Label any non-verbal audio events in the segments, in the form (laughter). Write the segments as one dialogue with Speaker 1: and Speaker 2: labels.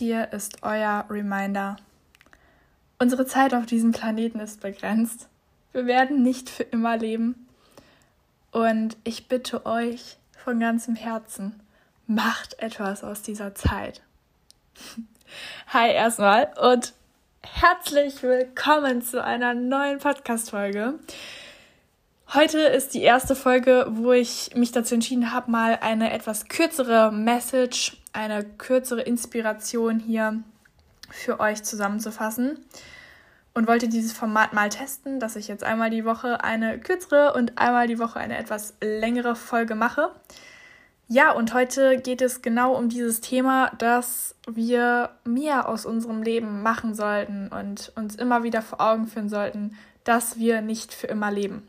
Speaker 1: Hier ist euer Reminder. Unsere Zeit auf diesem Planeten ist begrenzt. Wir werden nicht für immer leben. Und ich bitte euch von ganzem Herzen, macht etwas aus dieser Zeit. (laughs) Hi erstmal und herzlich willkommen zu einer neuen Podcast-Folge. Heute ist die erste Folge, wo ich mich dazu entschieden habe, mal eine etwas kürzere Message eine kürzere Inspiration hier für euch zusammenzufassen und wollte dieses Format mal testen, dass ich jetzt einmal die Woche eine kürzere und einmal die Woche eine etwas längere Folge mache. Ja, und heute geht es genau um dieses Thema, dass wir mehr aus unserem Leben machen sollten und uns immer wieder vor Augen führen sollten, dass wir nicht für immer leben.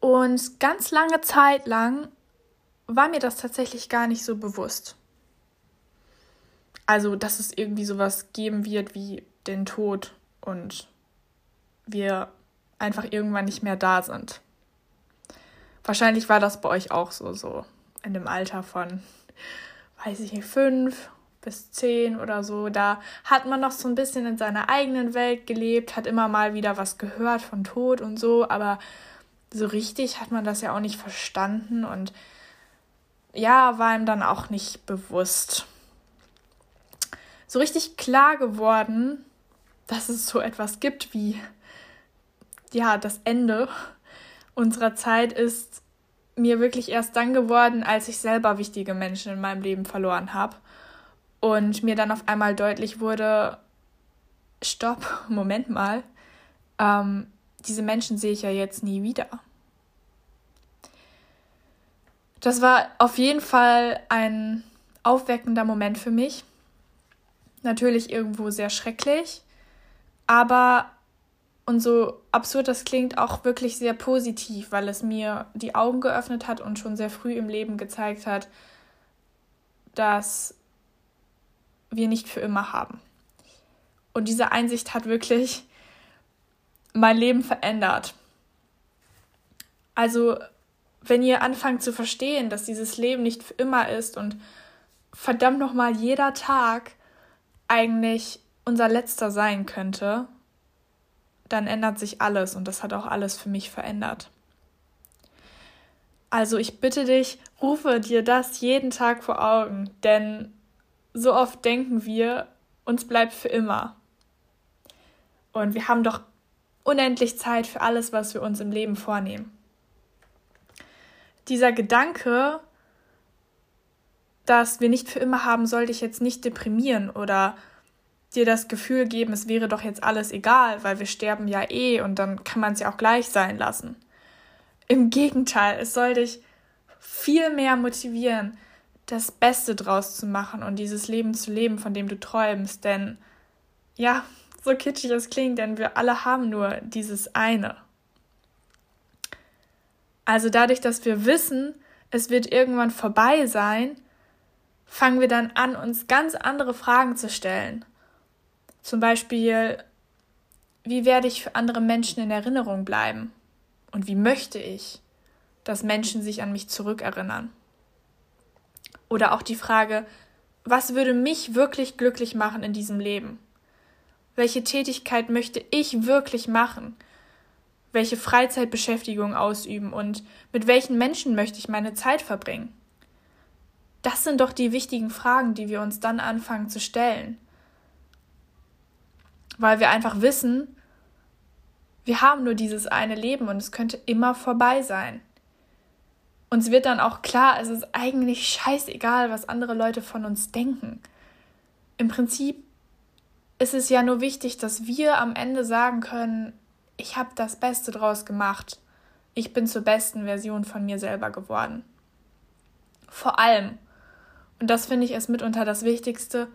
Speaker 1: Und ganz lange Zeit lang war mir das tatsächlich gar nicht so bewusst. Also, dass es irgendwie sowas geben wird wie den Tod und wir einfach irgendwann nicht mehr da sind. Wahrscheinlich war das bei euch auch so, so in dem Alter von, weiß ich nicht, fünf bis zehn oder so. Da hat man noch so ein bisschen in seiner eigenen Welt gelebt, hat immer mal wieder was gehört von Tod und so, aber so richtig hat man das ja auch nicht verstanden und ja, war ihm dann auch nicht bewusst. So richtig klar geworden, dass es so etwas gibt wie ja, das Ende unserer Zeit ist mir wirklich erst dann geworden, als ich selber wichtige Menschen in meinem Leben verloren habe und mir dann auf einmal deutlich wurde, stopp, (laughs) Moment mal, ähm, diese Menschen sehe ich ja jetzt nie wieder. Das war auf jeden Fall ein aufweckender Moment für mich. Natürlich irgendwo sehr schrecklich, aber und so absurd das klingt, auch wirklich sehr positiv, weil es mir die Augen geöffnet hat und schon sehr früh im Leben gezeigt hat, dass wir nicht für immer haben. Und diese Einsicht hat wirklich mein Leben verändert. Also wenn ihr anfangt zu verstehen, dass dieses Leben nicht für immer ist und verdammt nochmal jeder Tag eigentlich unser letzter sein könnte, dann ändert sich alles und das hat auch alles für mich verändert. Also ich bitte dich, rufe dir das jeden Tag vor Augen, denn so oft denken wir, uns bleibt für immer. Und wir haben doch unendlich Zeit für alles, was wir uns im Leben vornehmen dieser Gedanke, dass wir nicht für immer haben, sollte ich jetzt nicht deprimieren oder dir das Gefühl geben, es wäre doch jetzt alles egal, weil wir sterben ja eh und dann kann man es ja auch gleich sein lassen. Im Gegenteil, es soll dich viel mehr motivieren, das Beste draus zu machen und dieses Leben zu leben, von dem du träumst. Denn ja, so kitschig es klingt, denn wir alle haben nur dieses eine. Also dadurch, dass wir wissen, es wird irgendwann vorbei sein, fangen wir dann an, uns ganz andere Fragen zu stellen. Zum Beispiel, wie werde ich für andere Menschen in Erinnerung bleiben? Und wie möchte ich, dass Menschen sich an mich zurückerinnern? Oder auch die Frage, was würde mich wirklich glücklich machen in diesem Leben? Welche Tätigkeit möchte ich wirklich machen? Welche Freizeitbeschäftigung ausüben und mit welchen Menschen möchte ich meine Zeit verbringen? Das sind doch die wichtigen Fragen, die wir uns dann anfangen zu stellen. Weil wir einfach wissen, wir haben nur dieses eine Leben und es könnte immer vorbei sein. Uns wird dann auch klar, es ist eigentlich scheißegal, was andere Leute von uns denken. Im Prinzip ist es ja nur wichtig, dass wir am Ende sagen können, ich habe das Beste draus gemacht. Ich bin zur besten Version von mir selber geworden. Vor allem, und das finde ich ist mitunter das Wichtigste,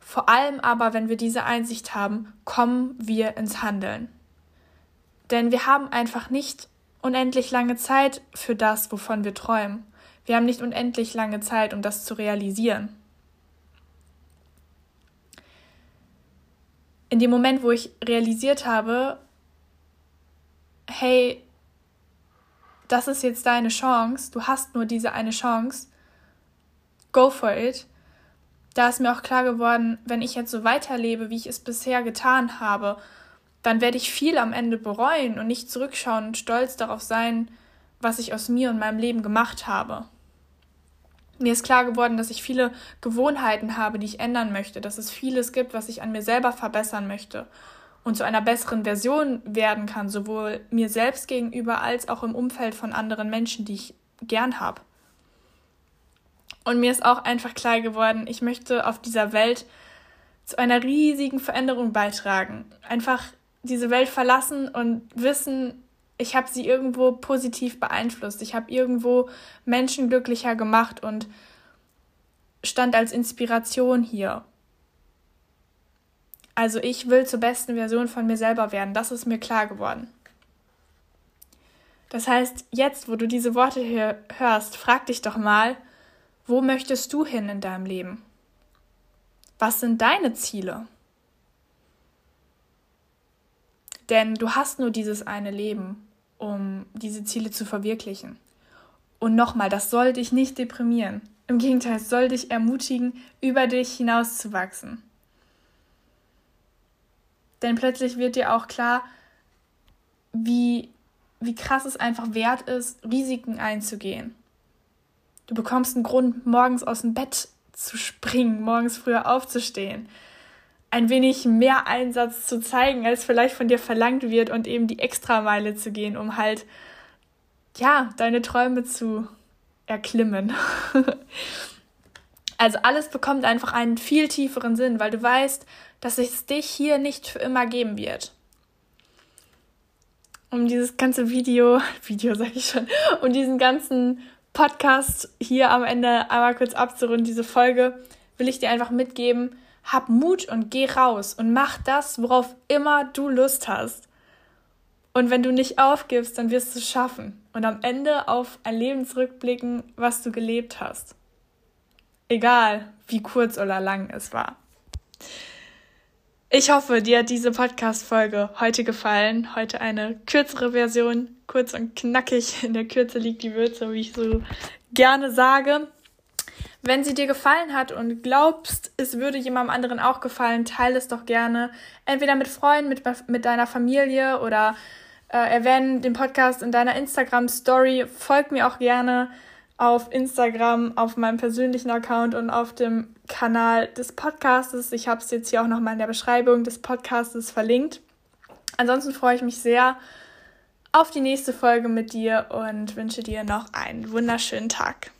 Speaker 1: Vor allem aber, wenn wir diese Einsicht haben, kommen wir ins Handeln. Denn wir haben einfach nicht unendlich lange Zeit für das, wovon wir träumen. Wir haben nicht unendlich lange Zeit, um das zu realisieren. In dem Moment, wo ich realisiert habe, hey, das ist jetzt deine Chance, du hast nur diese eine Chance, go for it. Da ist mir auch klar geworden, wenn ich jetzt so weiterlebe, wie ich es bisher getan habe, dann werde ich viel am Ende bereuen und nicht zurückschauen und stolz darauf sein, was ich aus mir und meinem Leben gemacht habe. Mir ist klar geworden, dass ich viele Gewohnheiten habe, die ich ändern möchte, dass es vieles gibt, was ich an mir selber verbessern möchte und zu einer besseren Version werden kann, sowohl mir selbst gegenüber als auch im Umfeld von anderen Menschen, die ich gern habe. Und mir ist auch einfach klar geworden, ich möchte auf dieser Welt zu einer riesigen Veränderung beitragen. Einfach diese Welt verlassen und wissen, ich habe sie irgendwo positiv beeinflusst. Ich habe irgendwo Menschen glücklicher gemacht und stand als Inspiration hier. Also ich will zur besten Version von mir selber werden. Das ist mir klar geworden. Das heißt, jetzt, wo du diese Worte hier hörst, frag dich doch mal, wo möchtest du hin in deinem Leben? Was sind deine Ziele? Denn du hast nur dieses eine Leben, um diese Ziele zu verwirklichen. Und nochmal, das soll dich nicht deprimieren. Im Gegenteil, es soll dich ermutigen, über dich hinauszuwachsen. Denn plötzlich wird dir auch klar, wie, wie krass es einfach wert ist, Risiken einzugehen. Du bekommst einen Grund, morgens aus dem Bett zu springen, morgens früher aufzustehen, ein wenig mehr Einsatz zu zeigen, als vielleicht von dir verlangt wird und eben die Extrameile zu gehen, um halt, ja, deine Träume zu erklimmen. (laughs) also alles bekommt einfach einen viel tieferen Sinn, weil du weißt, dass es dich hier nicht für immer geben wird. Um dieses ganze Video, (laughs) Video sag ich schon, um diesen ganzen Podcast hier am Ende einmal kurz abzurunden, diese Folge, will ich dir einfach mitgeben, hab Mut und geh raus und mach das, worauf immer du Lust hast. Und wenn du nicht aufgibst, dann wirst du es schaffen und am Ende auf ein Leben zurückblicken, was du gelebt hast. Egal, wie kurz oder lang es war. Ich hoffe, dir hat diese Podcast-Folge heute gefallen. Heute eine kürzere Version, kurz und knackig. In der Kürze liegt die Würze, wie ich so gerne sage. Wenn sie dir gefallen hat und glaubst, es würde jemandem anderen auch gefallen, teile es doch gerne. Entweder mit Freunden, mit, mit deiner Familie oder äh, erwähne den Podcast in deiner Instagram-Story. Folg mir auch gerne auf Instagram, auf meinem persönlichen Account und auf dem Kanal des Podcastes. Ich habe es jetzt hier auch nochmal in der Beschreibung des Podcastes verlinkt. Ansonsten freue ich mich sehr auf die nächste Folge mit dir und wünsche dir noch einen wunderschönen Tag.